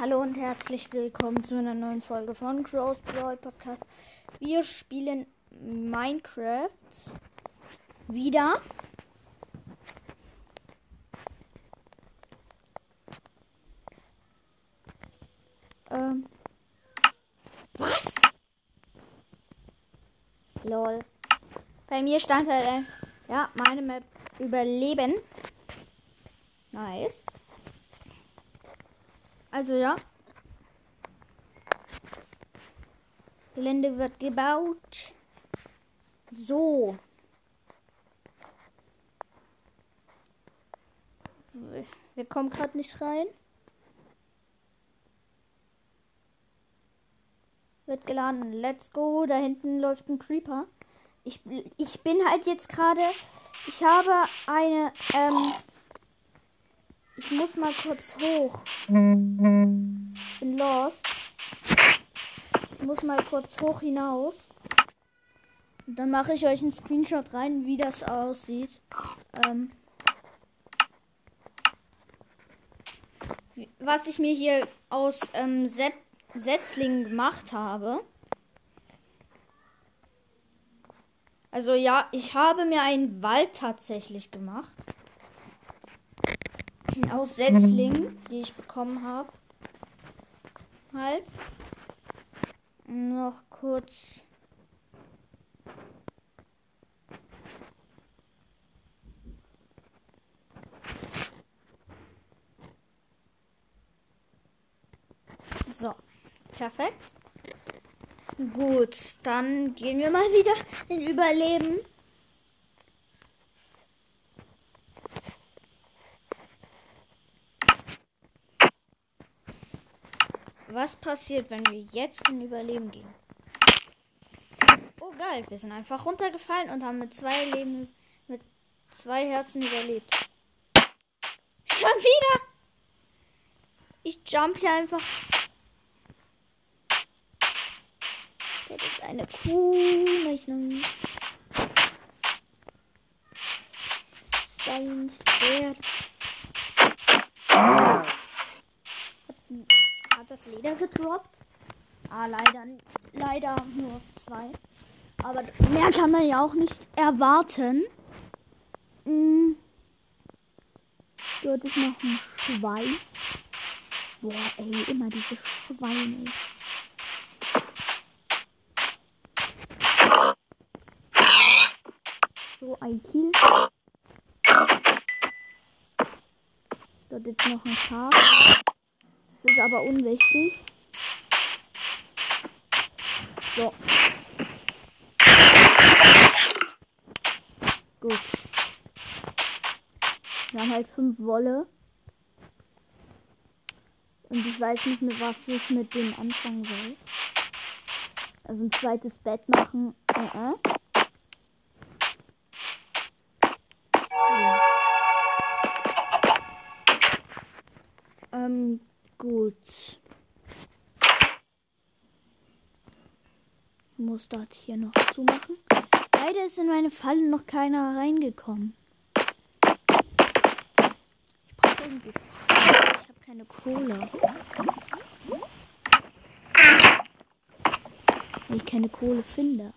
Hallo und herzlich willkommen zu einer neuen Folge von Crow's Brawl Podcast. Wir spielen Minecraft wieder. Ähm. Was? Lol. Bei mir stand halt ein, ja, meine Map überleben. Nice. Also ja. Gelände wird gebaut. So. Wir kommen gerade nicht rein. Wird geladen. Let's go. Da hinten läuft ein Creeper. Ich, ich bin halt jetzt gerade. Ich habe eine. Ähm, ich muss mal kurz hoch. Bin lost. Ich muss mal kurz hoch hinaus. Und dann mache ich euch einen Screenshot rein, wie das aussieht. Ähm, was ich mir hier aus ähm, Set Setzlingen gemacht habe. Also ja, ich habe mir einen Wald tatsächlich gemacht. Aus Setzlingen, die ich bekommen habe. Halt. Noch kurz. So, perfekt. Gut, dann gehen wir mal wieder in Überleben. Was passiert, wenn wir jetzt in Überleben gehen? Oh geil, wir sind einfach runtergefallen und haben mit zwei Leben, mit zwei Herzen überlebt. Schon wieder! Ich jump hier einfach. Das ist eine Kuhrechnung. Sein Schwert. Hat das Leder gedroppt? Ah, leider, leider nur zwei. Aber mehr kann man ja auch nicht erwarten. Hm. Dort ist noch ein Schwein. Boah, ey, immer diese Schweine. So, ein Kill. Dort ist noch ein Schaf. Das ist aber unwichtig. So. Gut. Wir haben halt fünf Wolle. Und ich weiß nicht mehr, was ich mit dem anfangen soll. Also ein zweites Bett machen. Uh -uh. Gut. Muss das hier noch zumachen. Leider ist in meine Falle noch keiner reingekommen. Ich brauche irgendwie. Ich habe keine Kohle. Wenn ich keine Kohle finde.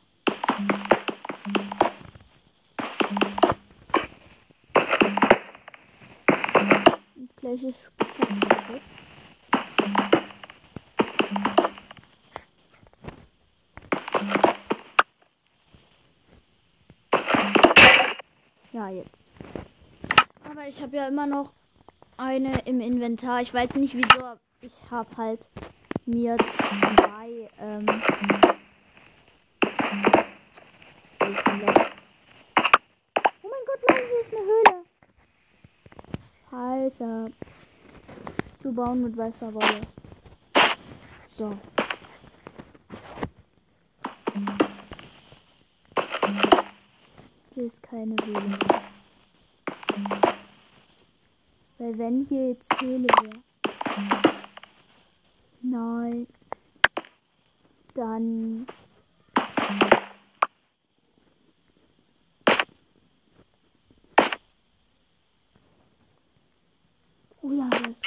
Gleich ist Spitzhacke. Ja, jetzt. Aber ich habe ja immer noch eine im Inventar. Ich weiß nicht wieso. Ich habe halt mir zwei. Ähm, oh mein Gott, nein, hier ist eine Höhle. Alter. Zu bauen mit weißer Wolle. So. Hier ist keine Höhle mehr. Weil wenn hier jetzt Höhle wäre. Nein. Dann. Oh ja, das ist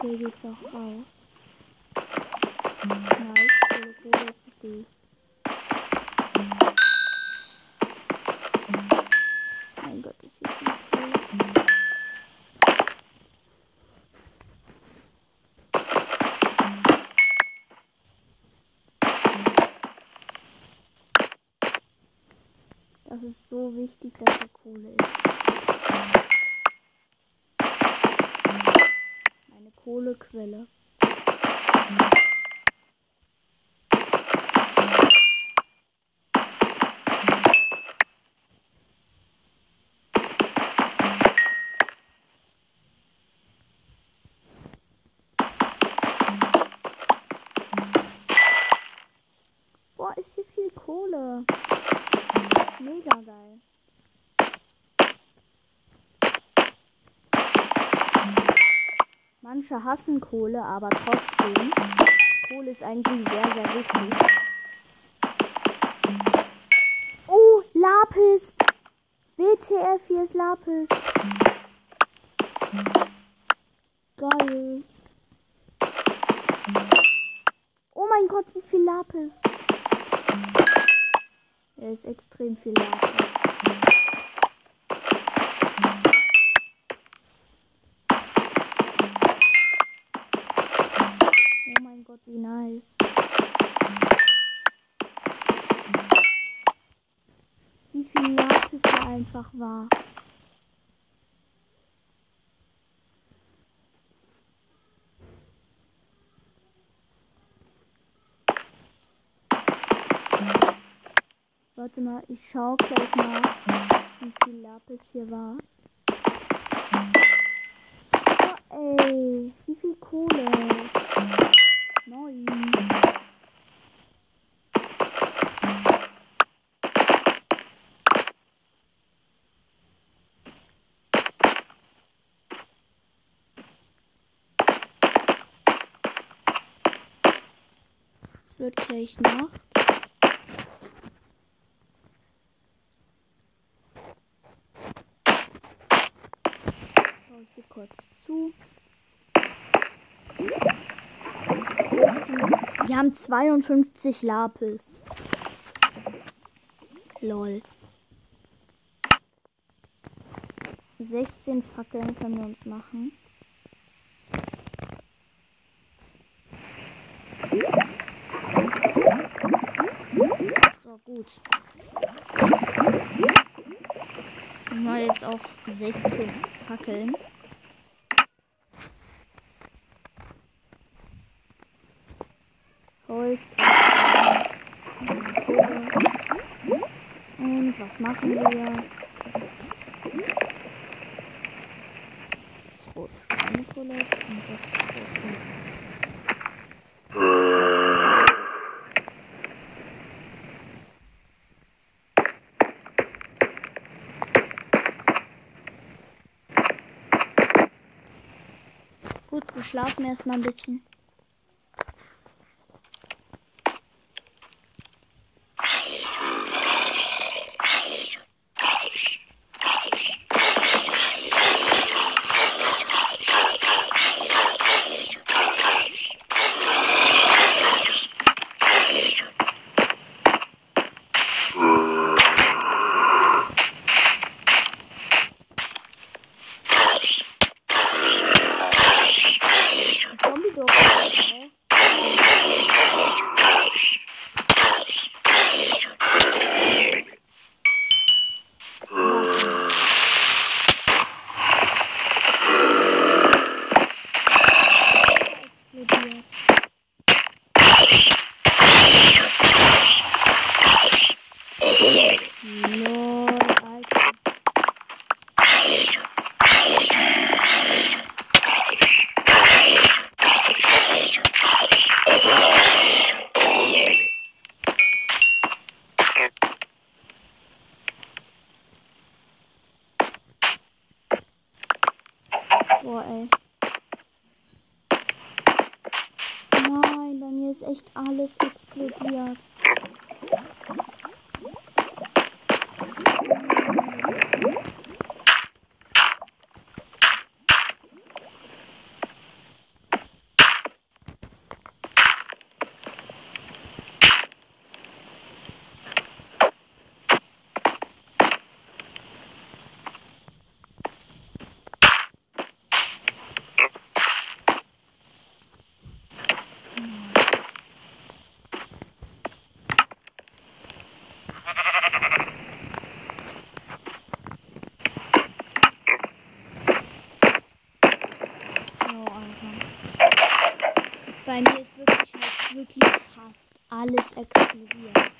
cool. hier geht's auch raus. Nice, Kohle, Kohle ist richtig. Wichtig, dass hier Kohle ist. Meine Kohlequelle. Boah, ist hier viel Kohle. Mega geil. Manche hassen Kohle, aber trotzdem. Kohle ist eigentlich sehr, sehr wichtig. Oh, Lapis. WTF, hier ist Lapis. Geil. Oh mein Gott, wie viel Lapis. Er ist extrem viel Lapis. Einfach war. Warte mal, ich schau gleich mal, wie viel Lapis hier war. Oh, ey, wie viel Kohle. Neun. Es wird gleich Nacht. Schau ich hier kurz zu. Wir haben 52 Lapis. Lol. 16 Fackeln können wir uns machen. So, gut. Wir jetzt auch 16 Fackeln. Holz. Und was machen wir? Das rote Steinkohle und das rote Gut, wir schlafen erstmal ein bisschen. alles explodiert.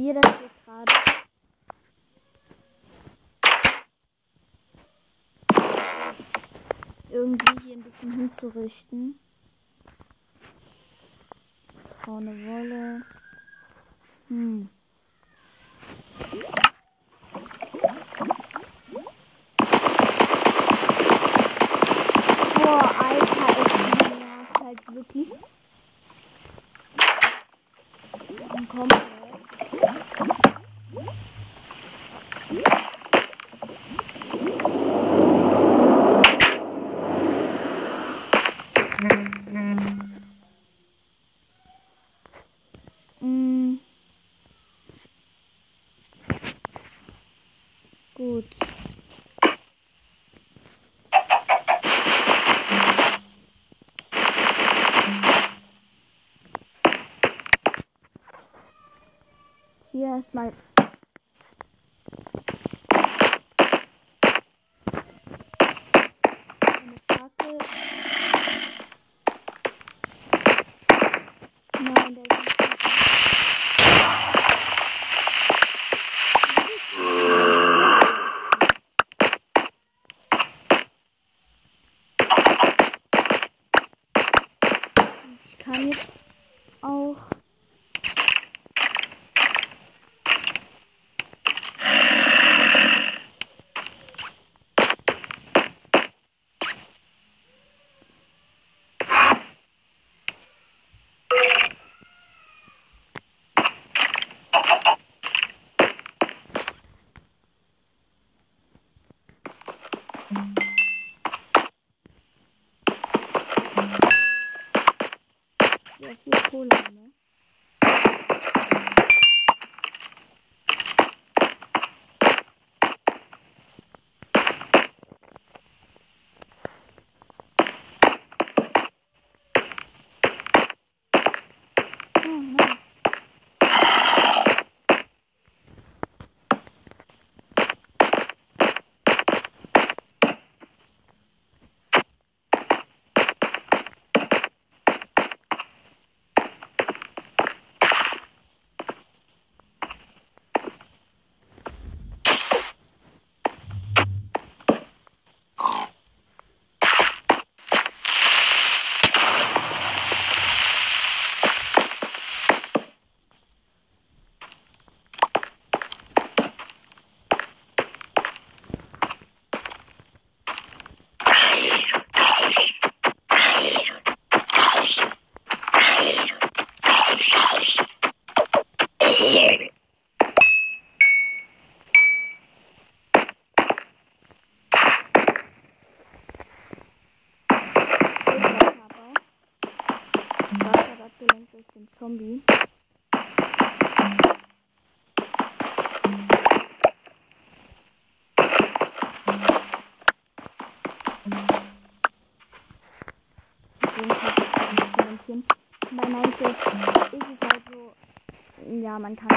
probiere das jetzt gerade. Irgendwie hier ein bisschen hinzurichten. Braune Wolle. Hm. Yes, my man kann.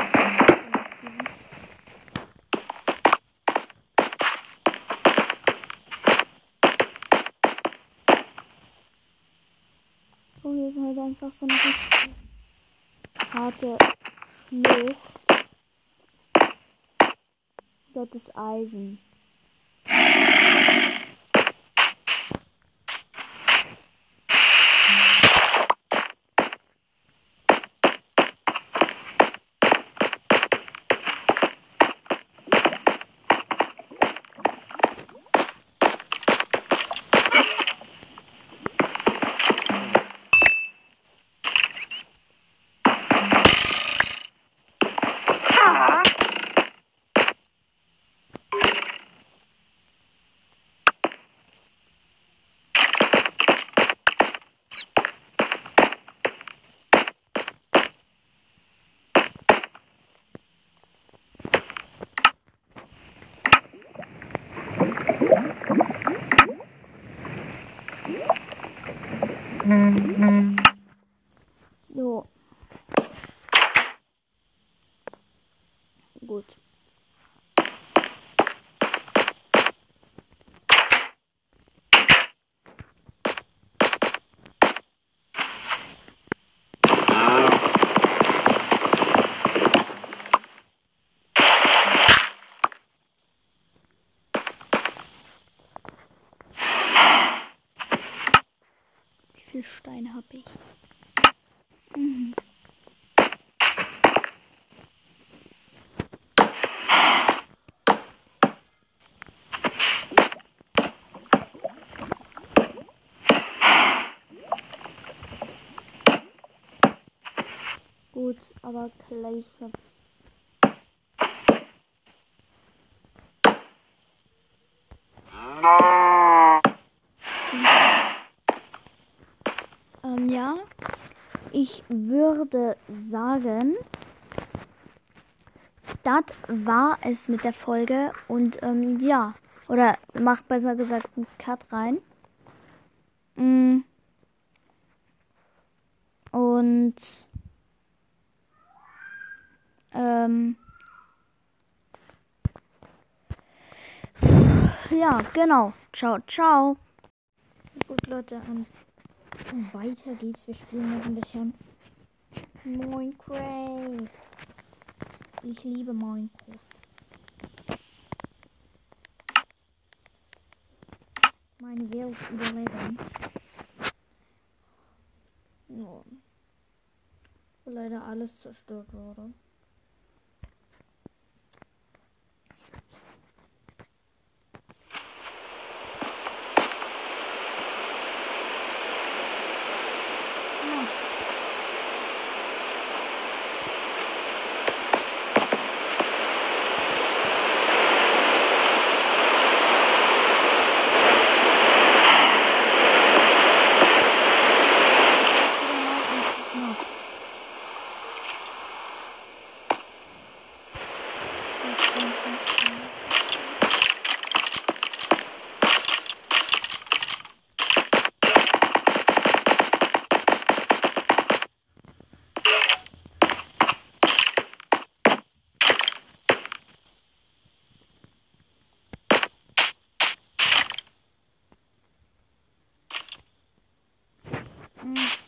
Oh, hier ist halt einfach so eine harte Schlucht. Dort ist Eisen. Aber gleich Ähm, ja, ich würde sagen, das war es mit der Folge und ähm, ja, oder macht besser gesagt einen Cut rein. Mm. Und ähm, ja, genau. Ciao, ciao. Gut, Leute, ähm, weiter geht's. Wir spielen noch ein bisschen Minecraft. Ich liebe Minecraft. Meine Welt überleben. Wo leider alles zerstört wurde. Mm,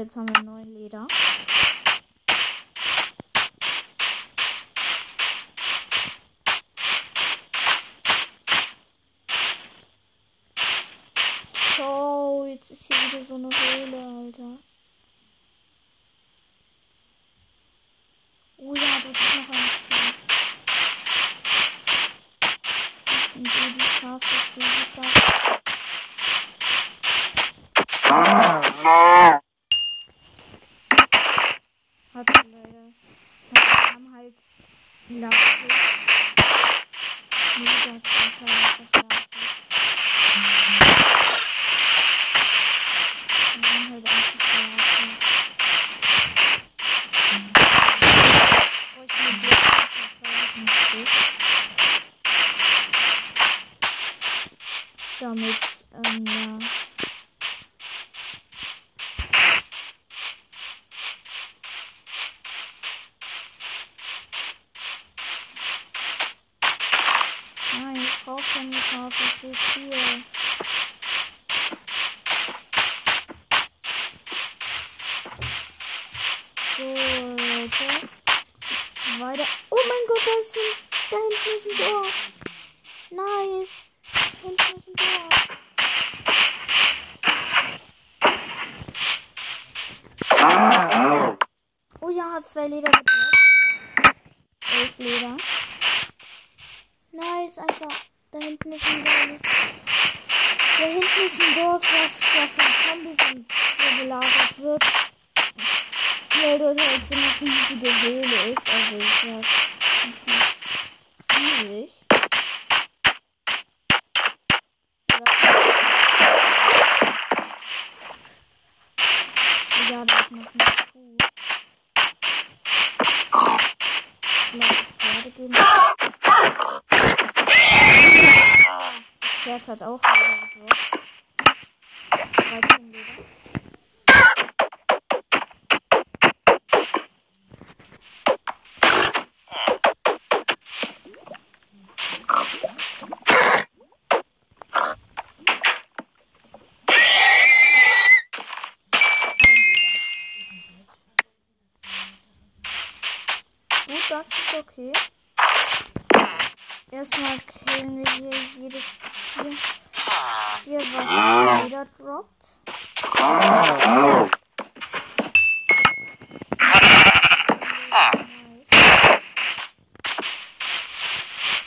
jetzt haben wir neun Leder. So, jetzt ist hier wieder so eine Höhle, Alter. Kleber. Das ist okay. Erstmal killen wir hier jedes Tier. Hier, was jeder droppt.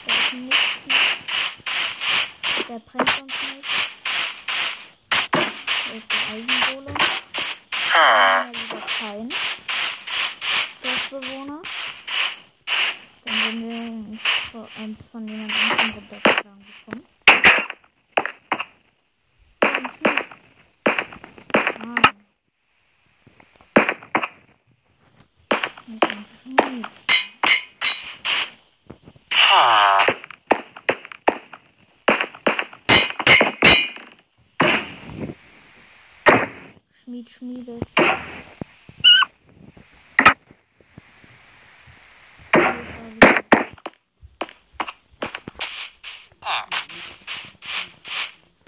Der ist nichts. Der brennt uns nicht. Der ist der Eisengolem. Ja, lieber kein. Dorfbewohner. Dann werden wir nicht vor eins von jemand anderem runtergeschlagen bekommen. Ein Typ. Ah. Nicht ein Typ. Schmied schmiedet.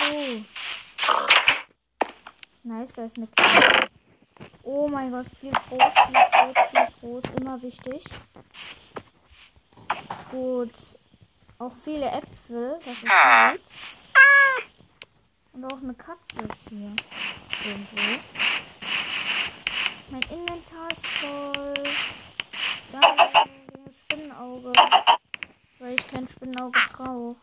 Oh. Nice, da ist eine Kiste. Oh mein Gott, viel Brot, viel Brot, viel Brot. Immer wichtig. Gut. Auch viele Äpfel. Das ist gut. Und auch eine Katze ist hier. Irgendwo. Mein Inventar ist voll. Danke, das Spinnenauge. Weil ich kein Spinnenauge brauche.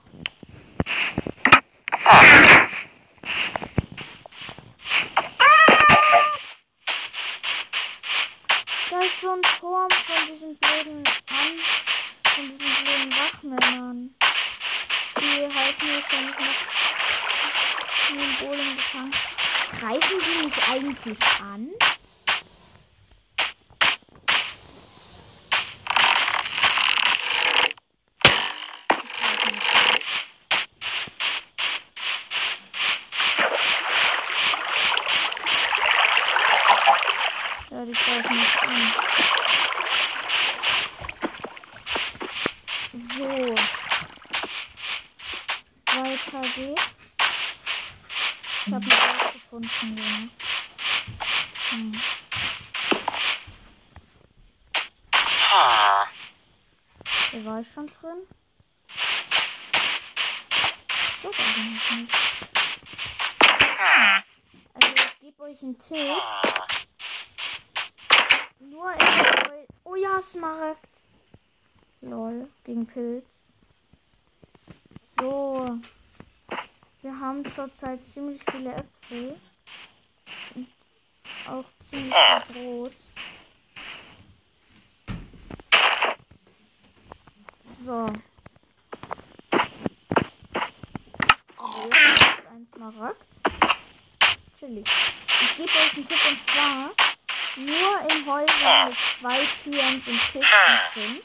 Da ist so ein Turm von diesen blöden An von diesen blöden Wachmännern. Die halten mich ja nicht noch in den Golem gefangen. Greifen die mich eigentlich an? Ja, die greifen mich an. So. Weiter geht's. Ich habe noch was gefunden, Junge. Hm. Hier war ich schon drin. Das eigentlich nicht. Also ich gebe euch einen Tipp. Nur in Oh ja, Smaragd. Lol, gegen Pilz. So. Wir haben zurzeit ziemlich viele Äpfel. Und auch ziemlich viel Brot. So. Ist ein Smaragd. Chillig. Ich gebe euch einen Tipp und zwar nur in Häusern mit zwei Türen sind Kisten drin.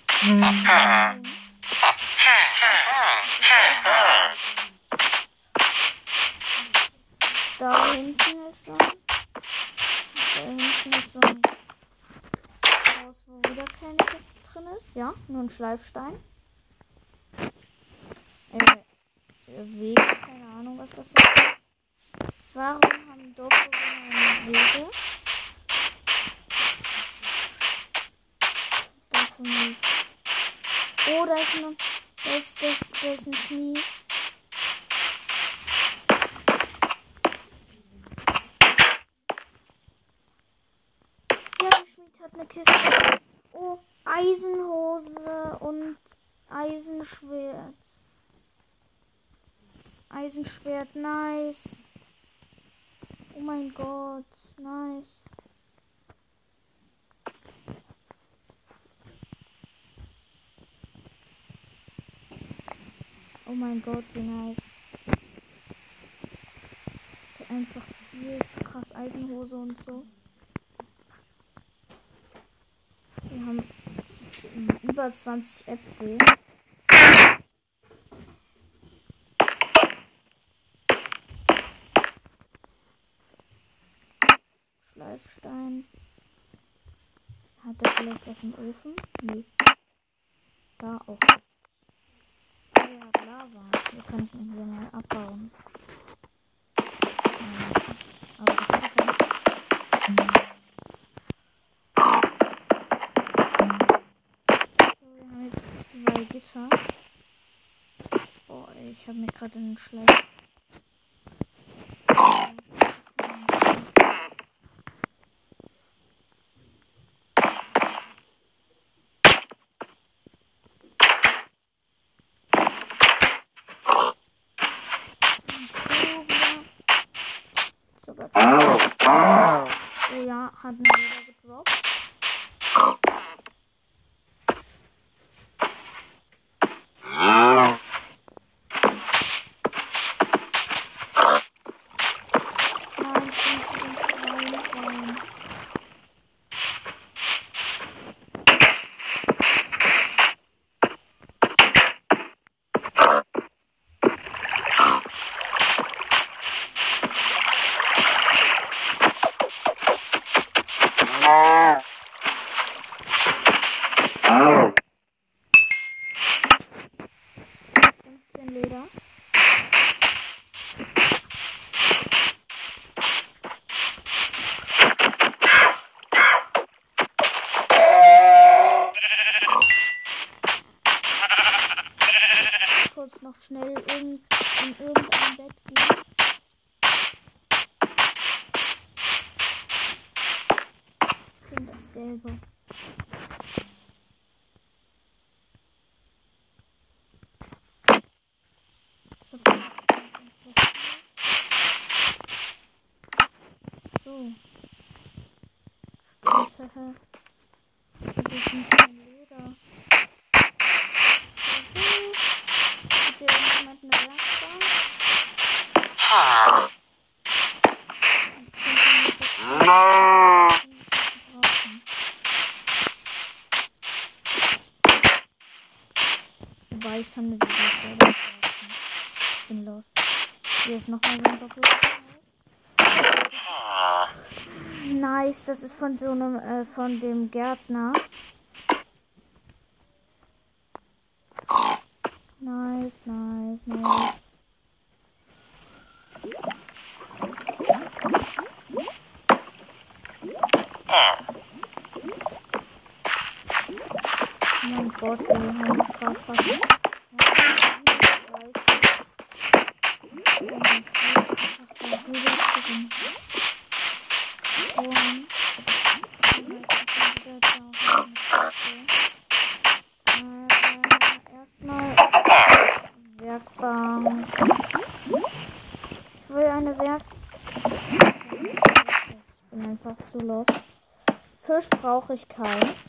Da hinten ist so ein. Da hinten ist so ein Haus, wo wieder keine Kiste drin ist. Ja, nur ein Schleifstein. Äh, Säge. Keine Ahnung, was das ist. Warum haben Dorfbewohner eine Säge? Das ist ein. Oh, da ist noch. Da ist, da ist, ist ein Knie. Hat eine Kiste. Oh, Eisenhose und Eisenschwert. Eisenschwert, nice. Oh mein Gott, nice. Oh mein Gott, wie nice. Ist einfach viel zu krass Eisenhose und so. Wir haben über 20 Äpfel. Schleifstein. Hat er vielleicht was im Ofen? Nee. Da auch. Ah ja, Lava. Kann ich ihn hier mal abbauen. Aber das wir haben jetzt zwei Gitter. Boah, ich habe mich gerade in den Schleif. Sogar zwei. Oh ja, hat mir wieder gedroppt. Nein, ich bin zu den Schweinen rein. Fünfzehn Leder. Kurz noch schnell in, in irgendein Bett gehen. Kind das Gelbe. So. So. Stimmt, haha. Das ist nicht kein Leder. Juhu. Hat hier irgendjemand eine Werkbank? Brauchen. Wobei ich kann mir sogar selber kaufen. Ich bin los. Hier ist nochmal so ein Doppel. Nice, das ist von so einem, äh, von dem Gärtner. Nice, nice, nice. Oh mein Gott, wir haben gerade fast. Brauche ich keinen.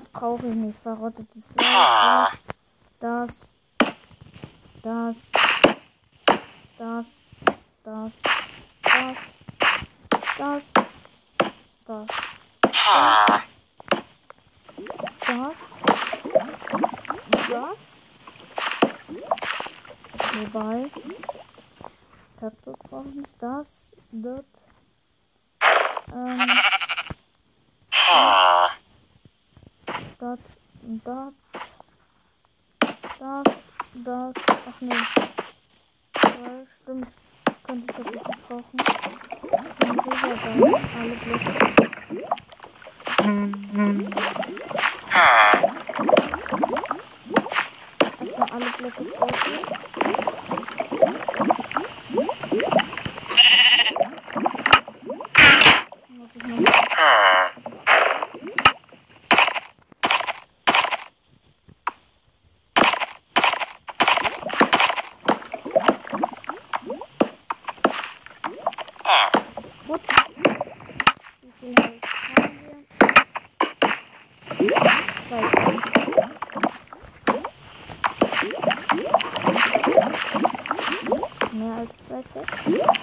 das brauche ich nicht. Verrottetes Fleisch. Das. Das. Das. Das. Das. Das. Das. Das. Das. Wobei. Kaktus brauche ich nicht. Das. Das. Ähm. da. Das, das. Ach nee. Cool.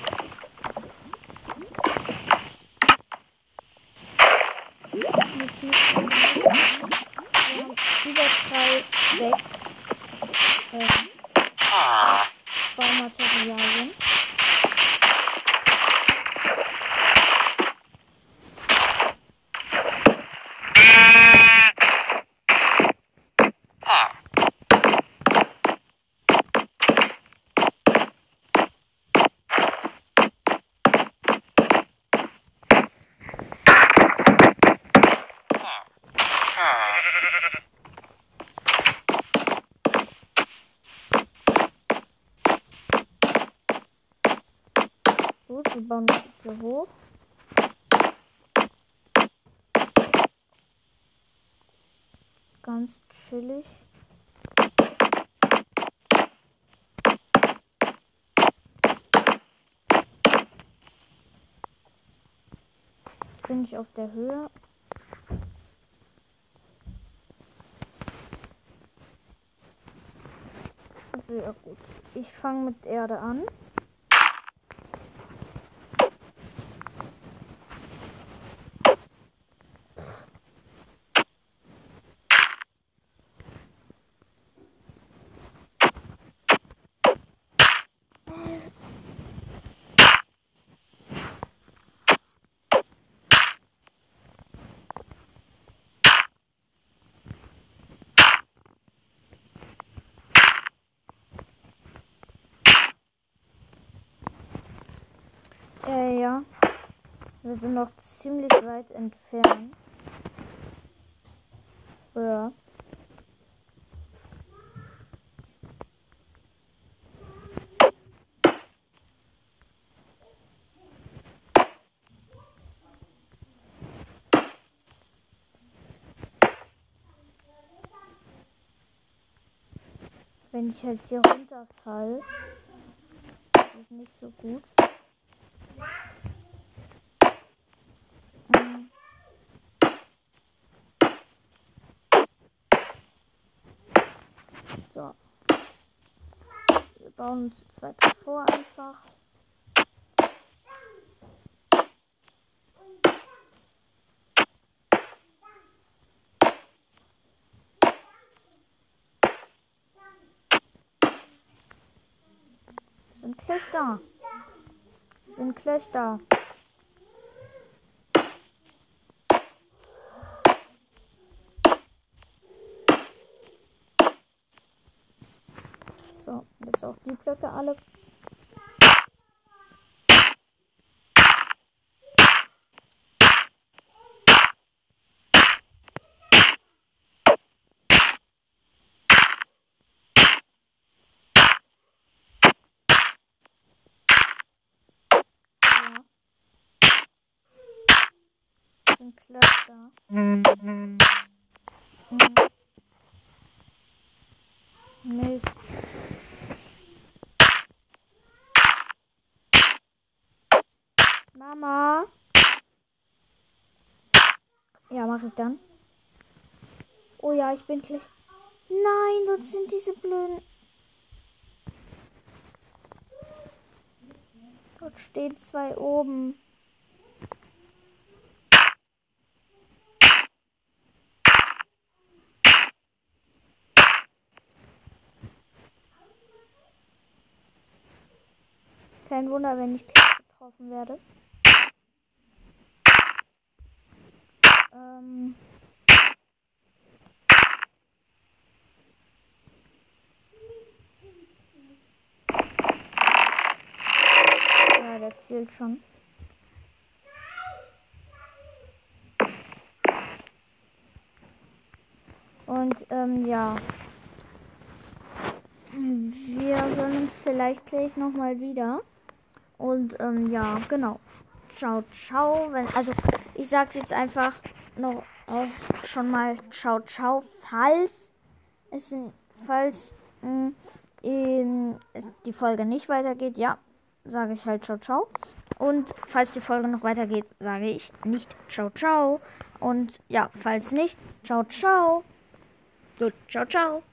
Bin ich auf der Höhe. Sehr gut. Ich fange mit Erde an. Äh, ja. Wir sind noch ziemlich weit entfernt. Ja. Wenn ich halt hier runterfall, ist nicht so gut. So. Wir bauen uns zu zweit vor einfach. Sind da. Sind gleich alıp Bizimkiler daha. Mache ich dann. Oh ja, ich bin gleich. Nein, dort sind diese blöden. Dort stehen zwei oben. Kein Wunder, wenn ich getroffen werde. Ähm ja, der zählt schon. Und ähm, ja. Wir hören uns vielleicht gleich nochmal wieder. Und ähm, ja, genau. Ciao, ciao. Wenn, also ich sage jetzt einfach noch auch schon mal ciao, ciao, falls es falls mh, ähm, die Folge nicht weitergeht, ja, sage ich halt ciao, ciao. Und falls die Folge noch weitergeht, sage ich nicht ciao, ciao. Und ja, falls nicht, ciao, ciao. Gut, ciao, ciao.